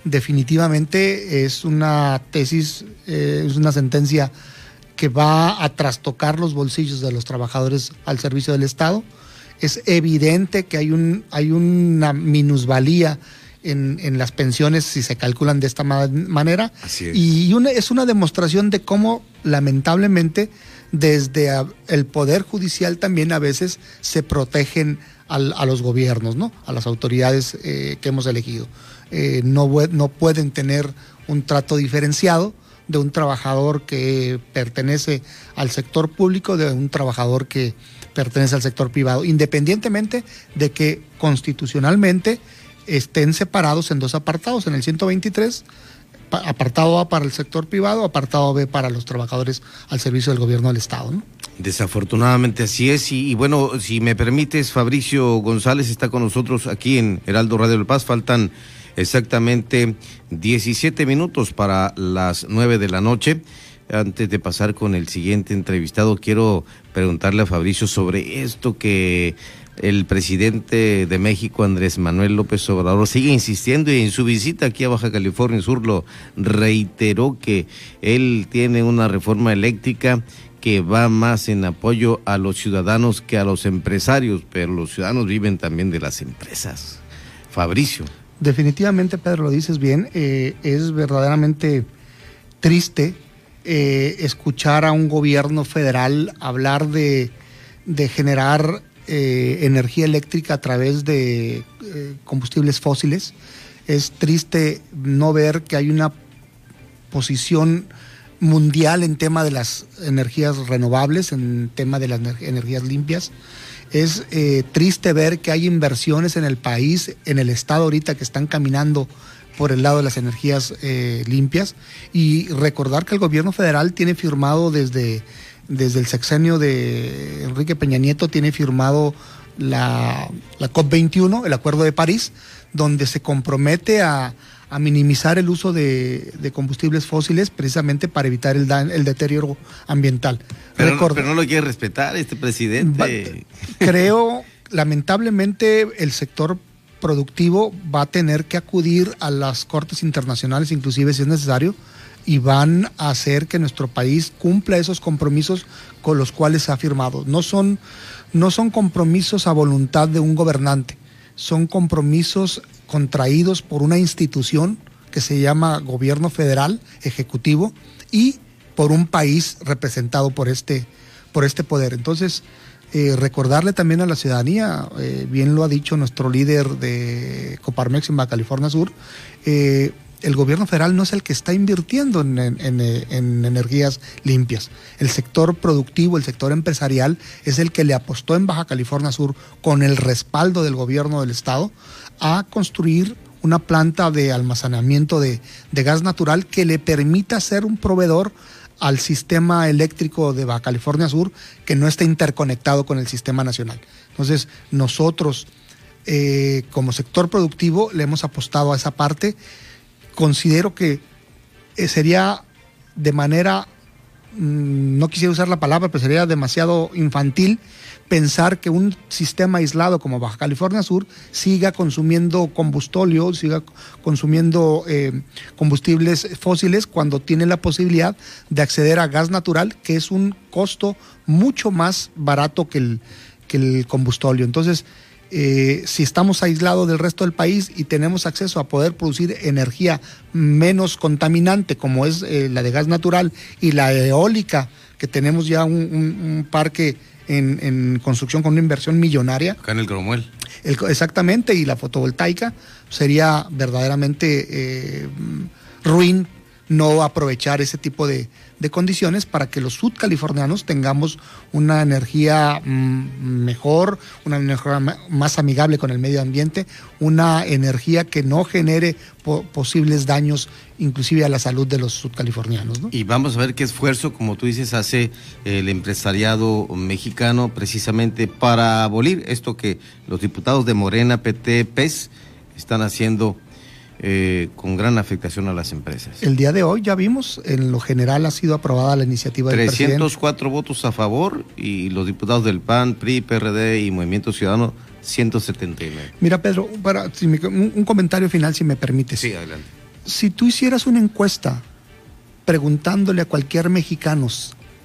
definitivamente es una tesis, eh, es una sentencia que va a trastocar los bolsillos de los trabajadores al servicio del Estado. Es evidente que hay, un, hay una minusvalía en, las pensiones si se calculan de esta manera. Y es una demostración de cómo lamentablemente desde el Poder Judicial también a veces se protegen a los gobiernos, ¿no? a las autoridades eh, que hemos elegido. Eh, no, no pueden tener un trato diferenciado de un trabajador que pertenece al sector público de un trabajador que pertenece al sector privado, independientemente de que constitucionalmente estén separados en dos apartados, en el 123 apartado A para el sector privado, apartado B para los trabajadores al servicio del gobierno del Estado. Desafortunadamente así es. Y, bueno, si me permites, Fabricio González está con nosotros aquí en Heraldo Radio del Paz. Faltan exactamente 17 minutos para las 9 de la noche. Antes de pasar con el siguiente entrevistado, quiero preguntarle a Fabricio sobre esto que el presidente de México, Andrés Manuel López Obrador, sigue insistiendo y en su visita aquí a Baja California Sur lo reiteró que él tiene una reforma eléctrica que va más en apoyo a los ciudadanos que a los empresarios, pero los ciudadanos viven también de las empresas. Fabricio. Definitivamente, Pedro, lo dices bien, eh, es verdaderamente triste eh, escuchar a un gobierno federal hablar de, generar eh, energía eléctrica a través de combustibles fósiles. Es triste no ver que hay una posición mundial en tema de las energías renovables, en tema de las energías limpias. Es eh, triste ver que hay inversiones en el país, en el estado ahorita que están caminando por el lado de las energías eh, limpias. Y recordar que el gobierno federal tiene firmado desde, desde el sexenio de Enrique Peña Nieto, tiene firmado la, la COP21, el Acuerdo de París, donde se compromete a, a minimizar el uso de, de, combustibles fósiles precisamente para evitar el, el deterioro ambiental. Pero, pero, no lo quiere respetar este presidente. Creo, lamentablemente, el sector productivo va a tener que acudir a las cortes internacionales, inclusive si es necesario, y van a hacer que nuestro país cumpla esos compromisos con los cuales se ha firmado. No son, no son compromisos a voluntad de un gobernante, son compromisos contraídos por una institución que se llama gobierno federal, ejecutivo, y por un país representado por este, por este poder. Entonces, eh, recordarle también a la ciudadanía, eh, bien lo ha dicho nuestro líder de Coparmex en Baja California Sur, eh, el gobierno federal no es el que está invirtiendo en, en, en, energías limpias. El sector productivo, el sector empresarial es el que le apostó en Baja California Sur con el respaldo del gobierno del estado a construir una planta de almacenamiento de, gas natural que le permita ser un proveedor al sistema eléctrico de Baja California Sur que no está interconectado con el sistema nacional. Entonces, nosotros, eh, como sector productivo, le hemos apostado a esa parte. Considero que eh, sería de manera, mm, no quisiera usar la palabra, pero sería demasiado infantil pensar que un sistema aislado como Baja California Sur siga consumiendo combustóleo, siga consumiendo eh, combustibles fósiles cuando tiene la posibilidad de acceder a gas natural, que es un costo mucho más barato que el, que el combustóleo. Entonces, eh, si estamos aislados del resto del país y tenemos acceso a poder producir energía menos contaminante como es eh, la de gas natural y la eólica, que tenemos ya un, parque en, construcción con una inversión millonaria. Acá en el Cromwell. exactamente, y la fotovoltaica sería verdaderamente eh, ruin no aprovechar ese tipo de, de condiciones para que los sudcalifornianos tengamos una energía mm, mejor, una energía más amigable con el medio ambiente, una energía que no genere po posibles daños inclusive a la salud de los sudcalifornianos. ¿no? Y vamos a ver qué esfuerzo, como tú dices, hace el empresariado mexicano precisamente para abolir esto que los diputados de Morena, PT, PES están haciendo eh, con gran afectación a las empresas. El día de hoy ya vimos, en lo general ha sido aprobada la iniciativa del 304 votos a favor y los diputados del PAN, PRI, PRD y Movimiento Ciudadano 179. Mira Pedro, para, si me, un, un, comentario final si me permites. Sí, adelante. Si tú hicieras una encuesta preguntándole a cualquier mexicano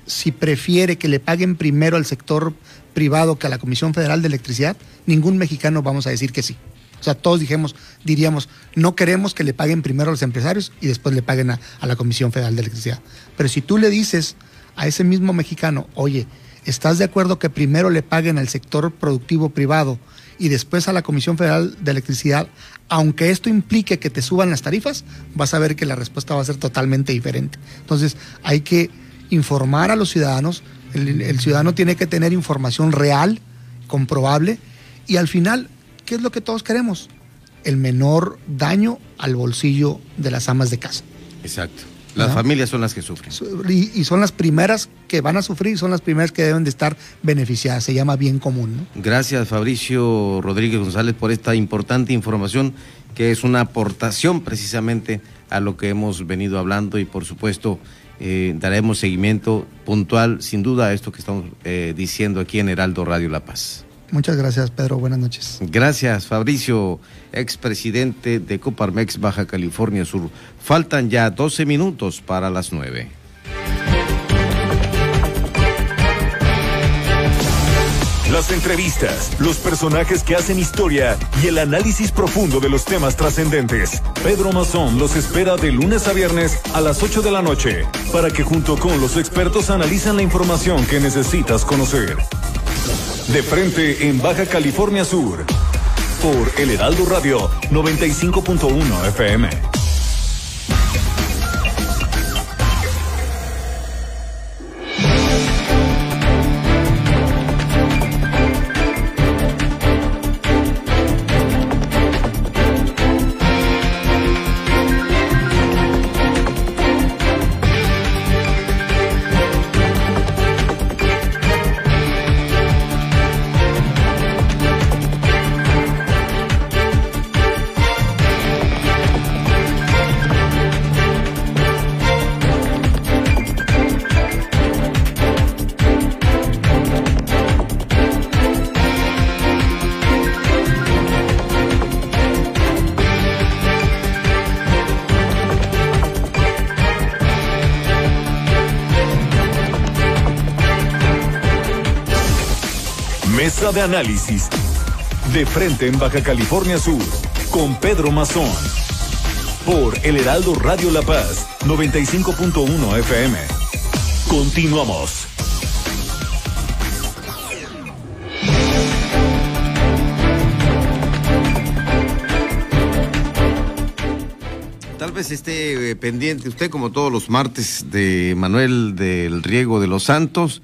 si prefiere que le paguen primero al sector privado que a la Comisión Federal de Electricidad, ningún mexicano vamos a decir que sí. O sea, todos dijimos, diríamos, no queremos que le paguen primero a los empresarios y después le paguen a, a, la Comisión Federal de Electricidad. Pero si tú le dices a ese mismo mexicano, oye, ¿estás de acuerdo que primero le paguen al sector productivo privado y después a la Comisión Federal de Electricidad, aunque esto implique que te suban las tarifas? Vas a ver que la respuesta va a ser totalmente diferente. Entonces, hay que informar a los ciudadanos, el, el ciudadano tiene que tener información real, comprobable, y al final ¿qué es lo que todos queremos? El menor daño al bolsillo de las amas de casa. Exacto. Las familias son las que sufren. Y, y, son las primeras que van a sufrir, son las primeras que deben de estar beneficiadas. Se llama bien común. ¿no? Gracias, Fabricio Rodríguez González, por esta importante información que es una aportación precisamente a lo que hemos venido hablando y por supuesto eh, daremos seguimiento puntual, sin duda, a esto que estamos eh, diciendo aquí en Heraldo Radio La Paz. Muchas gracias, Pedro. Buenas noches. Gracias, Fabricio, expresidente de Coparmex Baja California Sur. Faltan ya 12 minutos para las 9. Las entrevistas, los personajes que hacen historia y el análisis profundo de los temas trascendentes. Pedro Mazón los espera de lunes a viernes a las 8 de la noche para que junto con los expertos analizan la información que necesitas conocer. De frente en Baja California Sur. Por El Heraldo Radio 95.1 FM. De análisis. De frente en Baja California Sur. Con Pedro Mazón. Por El Heraldo Radio La Paz. 95.1 FM. Continuamos. Tal vez esté eh, pendiente usted, como todos los martes, de Manuel del Riego de los Santos,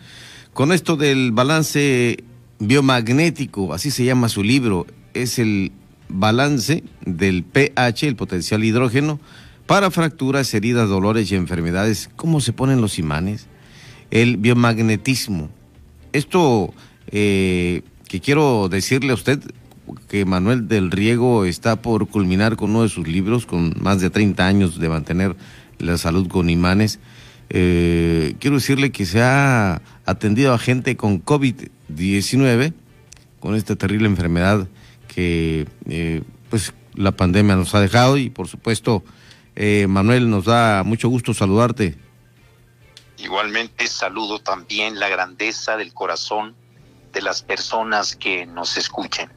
con esto del balance biomagnético, así se llama su libro, es el balance del pH, el potencial hidrógeno, para fracturas, heridas, dolores y enfermedades. ¿Cómo se ponen los imanes? El biomagnetismo. Esto eh, que quiero decirle a usted, que Manuel del Riego está por culminar con uno de sus libros, con más de 30 años de mantener la salud con imanes. Eh, quiero decirle que se ha atendido a gente con COVID-19, con esta terrible enfermedad que eh, pues la pandemia nos ha dejado y por supuesto eh, Manuel nos da mucho gusto saludarte. Igualmente saludo también la grandeza del corazón de las personas que nos escuchen.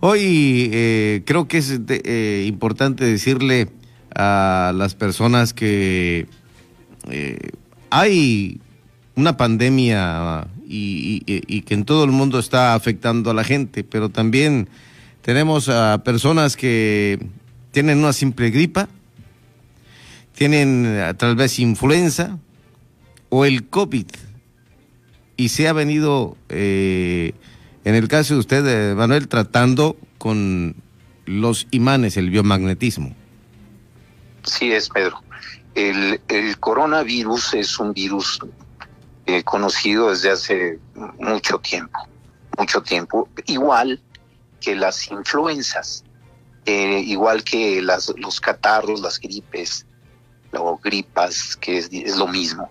Hoy eh, creo que es importante decirle a las personas que eh, hay una pandemia y, que en todo el mundo está afectando a la gente, pero también tenemos a personas que tienen una simple gripa, tienen tal vez influenza o el COVID y se ha venido en el caso de usted, eh, Manuel, tratando con los imanes, el biomagnetismo. Sí es, Pedro. El, coronavirus es un virus eh, conocido desde hace mucho tiempo, mucho tiempo, igual que las influencias, eh, igual que las, los catarros, las gripes, o gripas, que es, es lo mismo,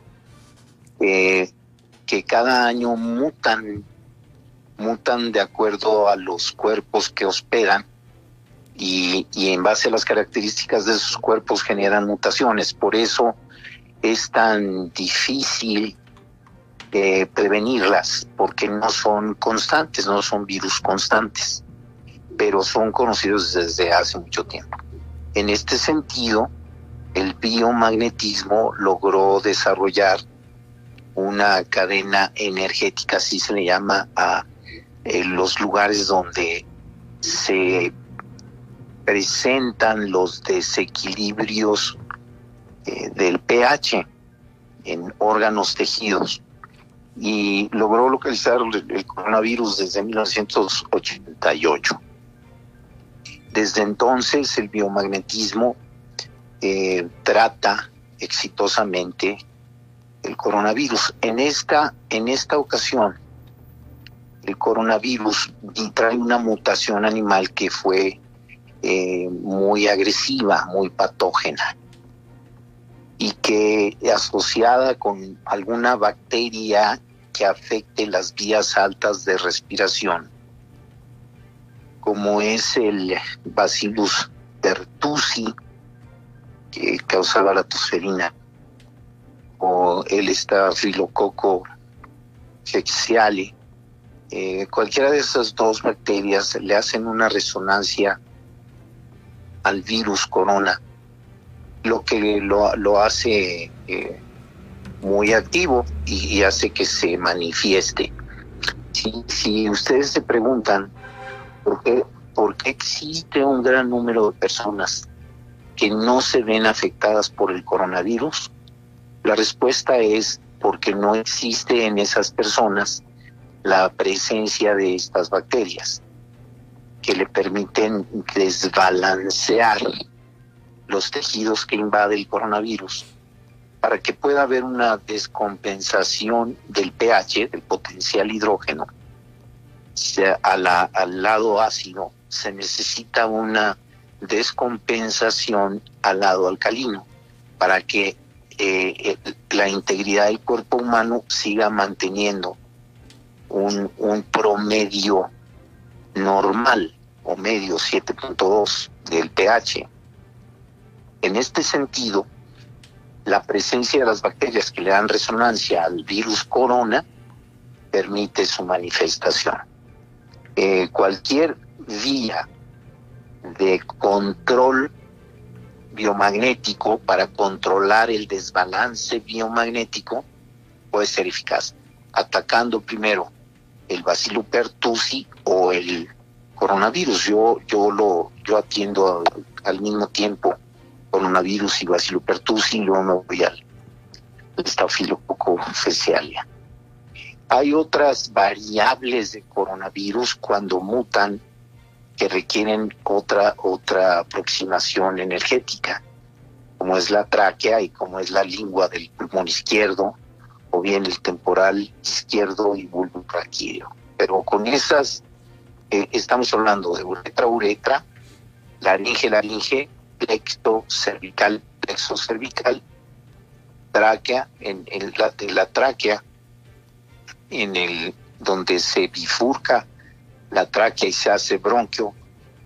que cada año mutan mutan de acuerdo a los cuerpos que hospedan y, en base a las características de esos cuerpos generan mutaciones. Por eso es tan difícil eh, prevenirlas, porque no son constantes, no son virus constantes, pero son conocidos desde hace mucho tiempo. En este sentido, el biomagnetismo logró desarrollar una cadena energética, así se le llama a los lugares donde se presentan los desequilibrios eh, del pH en órganos tejidos y logró localizar el, coronavirus desde 1988. Desde entonces el biomagnetismo eh, trata exitosamente el coronavirus. En esta, en esta ocasión el coronavirus trae una mutación animal que fue eh, muy agresiva, muy patógena. Y que asociada con alguna bacteria que afecte las vías altas de respiración, como es el Bacillus pertussi, que causaba la tosferina, o el estafilococo fecciale, eh, cualquiera de esas dos bacterias le hacen una resonancia al virus corona, lo que lo, hace eh, muy activo y, hace que se manifieste. Si, ustedes se preguntan por qué, por qué existe un gran número de personas que no se ven afectadas por el coronavirus, la respuesta es porque no existe en esas personas la presencia de estas bacterias que le permiten desbalancear los tejidos que invade el coronavirus para que pueda haber una descompensación del pH, del potencial hidrógeno, al lado ácido se necesita una descompensación al lado alcalino para que eh, la integridad del cuerpo humano siga manteniendo un, promedio normal o medio 7.2 del pH. En este sentido, la presencia de las bacterias que le dan resonancia al virus corona permite su manifestación. Eh, cualquier vía de control biomagnético para controlar el desbalance biomagnético puede ser eficaz, atacando primero el Bacillus pertussi o el coronavirus. Yo yo lo yo atiendo al, mismo tiempo coronavirus y Bacillus pertussi y luego me voy al estafilococo. Hay otras variables de coronavirus cuando mutan que requieren otra, otra aproximación energética, como es la tráquea y como es la lengua del pulmón izquierdo, o bien el temporal izquierdo y bulbo traquídeo. Pero con esas eh, estamos hablando de uretra, uretra, laringe, laringe, plexo cervical, plexo cervical, tráquea, en, la, la tráquea, en el donde se bifurca la tráquea y se hace bronquio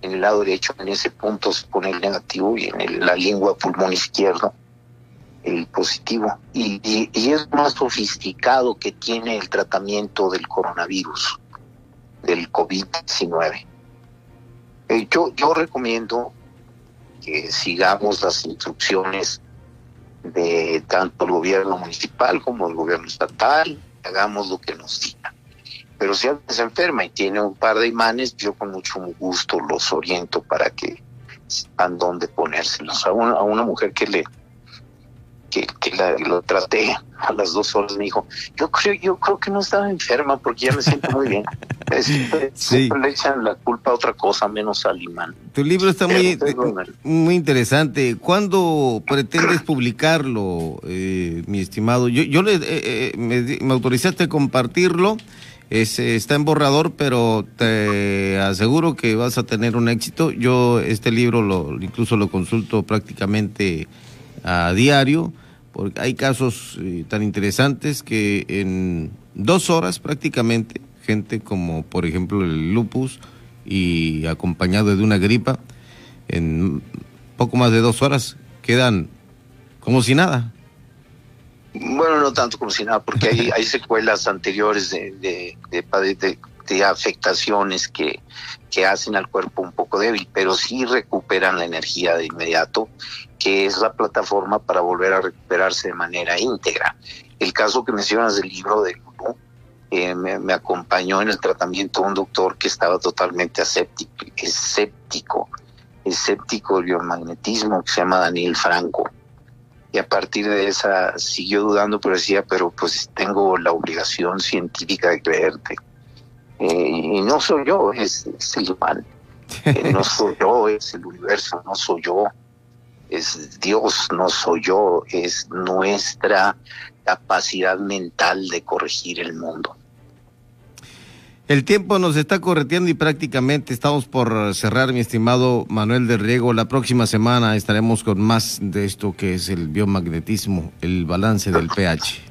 en el lado derecho, en ese punto se pone el negativo y en la lengua pulmón izquierdo el positivo. Y, es más sofisticado que tiene el tratamiento del coronavirus, del COVID-19. Eh, yo, yo recomiendo que sigamos las instrucciones de tanto el gobierno municipal como el gobierno estatal, hagamos lo que nos digan. Pero si alguien se enferma y tiene un par de imanes, yo con mucho gusto los oriento para que sepan dónde ponérselos. A a una mujer que le que, que la, lo traté a las dos horas me dijo, yo creo, yo creo que no estaba enferma porque ya me siento muy bien. *laughs* Siempre, le echan la culpa a otra cosa menos al imán. Tu libro está muy, muy interesante. ¿Cuándo pretendes publicarlo, eh, mi estimado? Yo, yo le, eh, eh, me, me autorizaste a compartirlo. Es, está en borrador, pero te aseguro que vas a tener un éxito. Yo este libro lo incluso lo consulto prácticamente a diario, porque hay casos eh, tan interesantes que en dos horas prácticamente, gente como por ejemplo el lupus y acompañado de una gripa, en poco más de dos horas quedan como si nada. Bueno, no tanto como si nada, porque hay, *laughs* hay secuelas anteriores de, de, de, afectaciones que, que hacen al cuerpo un poco débil, pero sí recuperan la energía de inmediato, que es la plataforma para volver a recuperarse de manera íntegra. El caso que mencionas del libro de Lulu, eh, me, acompañó en el tratamiento un doctor que estaba totalmente escéptico, escéptico, escéptico del biomagnetismo, que se llama Daniel Franco y a partir de esa siguió dudando, pero decía, pero pues tengo la obligación científica de creerte. Eh, y no soy yo, es, el humano. *laughs* Eh, no soy yo, es el universo, no soy yo. Es Dios, no soy yo, es nuestra capacidad mental de corregir el mundo. El tiempo nos está correteando y prácticamente estamos por cerrar, mi estimado Manuel de Riego. La próxima semana estaremos con más de esto que es el biomagnetismo, el balance del pH.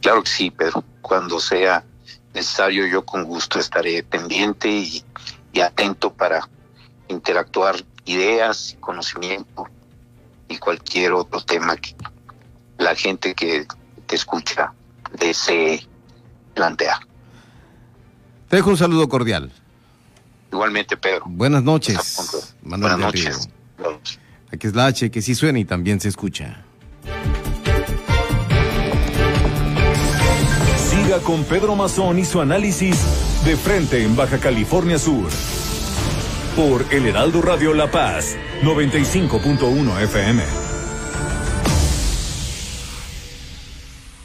Claro que sí, Pedro. Cuando sea necesario, yo con gusto estaré pendiente y, atento para interactuar ideas, conocimiento y cualquier otro tema que la gente que te escucha desee plantear. Te dejo un saludo cordial. Igualmente, Pedro. Buenas noches. Buenas noches. Aquí es la H que sí suena y también se escucha. Siga con Pedro Mazón y su análisis de frente en Baja California Sur. Por El Heraldo Radio La Paz, 95.1 FM.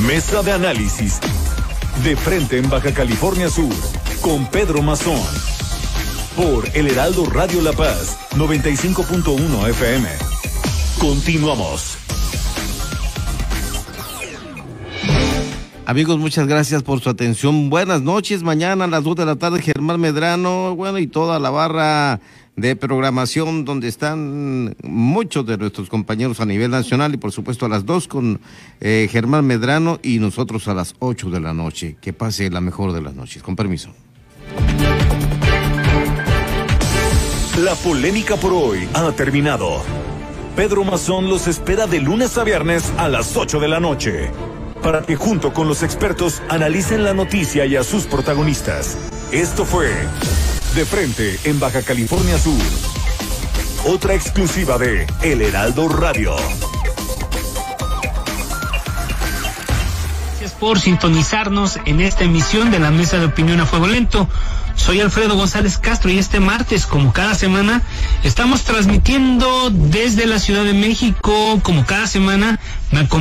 Mesa de análisis. De frente en Baja California Sur. Con Pedro Mazón. Por El Heraldo Radio La Paz. 95.1 FM. Continuamos. Amigos, muchas gracias por su atención. Buenas noches. Mañana a las 2 de la tarde, Germán Medrano, bueno, y toda la barra de programación donde están muchos de nuestros compañeros a nivel nacional y por supuesto a las 2 con eh, Germán Medrano y nosotros a las 8 de la noche. Que pase la mejor de las noches. Con permiso. La polémica por hoy ha terminado. Pedro Mazón los espera de lunes a viernes a las 8 de la noche para que junto con los expertos analicen la noticia y a sus protagonistas. Esto fue De Frente en Baja California Sur. Otra exclusiva de El Heraldo Radio. Gracias por sintonizarnos en esta emisión de la Mesa de Opinión a Fuego Lento. Soy Alfredo González Castro y este martes, como cada semana, estamos transmitiendo desde la Ciudad de México, como cada semana, me